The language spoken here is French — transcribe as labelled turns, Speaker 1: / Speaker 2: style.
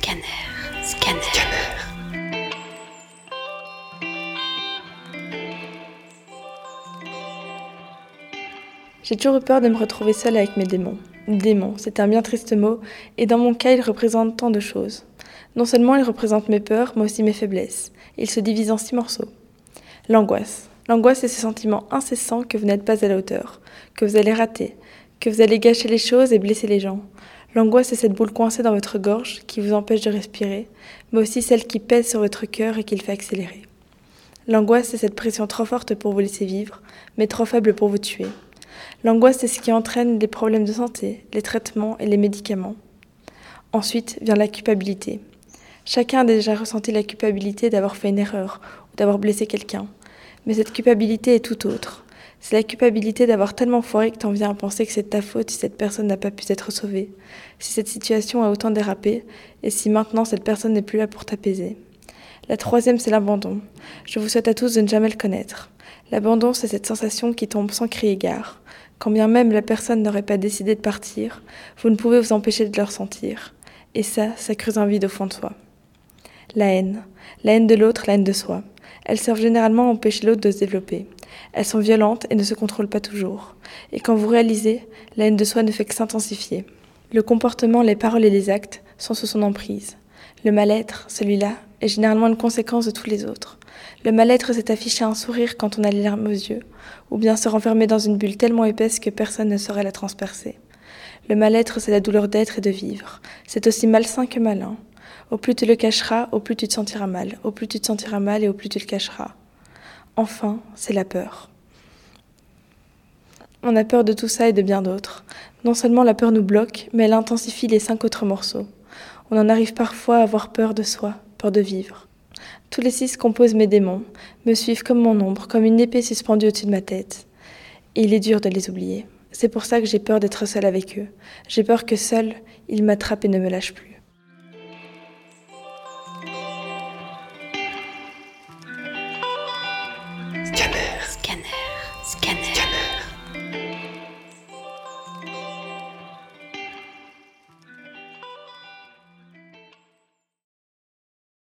Speaker 1: Scanner. Scanner.
Speaker 2: J'ai toujours eu peur de me retrouver seule avec mes démons. Démons, c'est un bien triste mot, et dans mon cas, ils représentent tant de choses. Non seulement ils représentent mes peurs, mais aussi mes faiblesses. Ils se divisent en six morceaux. L'angoisse. L'angoisse est ce sentiment incessant que vous n'êtes pas à la hauteur, que vous allez rater, que vous allez gâcher les choses et blesser les gens. L'angoisse est cette boule coincée dans votre gorge qui vous empêche de respirer, mais aussi celle qui pèse sur votre cœur et qui le fait accélérer. L'angoisse est cette pression trop forte pour vous laisser vivre, mais trop faible pour vous tuer. L'angoisse est ce qui entraîne les problèmes de santé, les traitements et les médicaments. Ensuite vient la culpabilité. Chacun a déjà ressenti la culpabilité d'avoir fait une erreur ou d'avoir blessé quelqu'un. Mais cette culpabilité est tout autre. C'est la culpabilité d'avoir tellement foiré que t'en viens à penser que c'est ta faute si cette personne n'a pas pu être sauvée, si cette situation a autant dérapé, et si maintenant cette personne n'est plus là pour t'apaiser. La troisième, c'est l'abandon. Je vous souhaite à tous de ne jamais le connaître. L'abandon, c'est cette sensation qui tombe sans crier gare. Quand bien même la personne n'aurait pas décidé de partir, vous ne pouvez vous empêcher de le ressentir. Et ça, ça creuse un vide au fond de soi. La haine. La haine de l'autre, la haine de soi. Elles servent généralement à empêcher l'autre de se développer. Elles sont violentes et ne se contrôlent pas toujours. Et quand vous réalisez, la haine de soi ne fait que s'intensifier. Le comportement, les paroles et les actes sont sous son emprise. Le mal-être, celui-là, est généralement une conséquence de tous les autres. Le mal-être, c'est afficher un sourire quand on a les larmes aux yeux, ou bien se renfermer dans une bulle tellement épaisse que personne ne saurait la transpercer. Le mal-être, c'est la douleur d'être et de vivre. C'est aussi malsain que malin. Au plus tu le cacheras, au plus tu te sentiras mal. Au plus tu te sentiras mal et au plus tu le cacheras. Enfin, c'est la peur. On a peur de tout ça et de bien d'autres. Non seulement la peur nous bloque, mais elle intensifie les cinq autres morceaux. On en arrive parfois à avoir peur de soi, peur de vivre. Tous les six composent mes démons, me suivent comme mon ombre, comme une épée suspendue au-dessus de ma tête. Et il est dur de les oublier. C'est pour ça que j'ai peur d'être seule avec eux. J'ai peur que seul, ils m'attrapent et ne me lâchent plus. Can?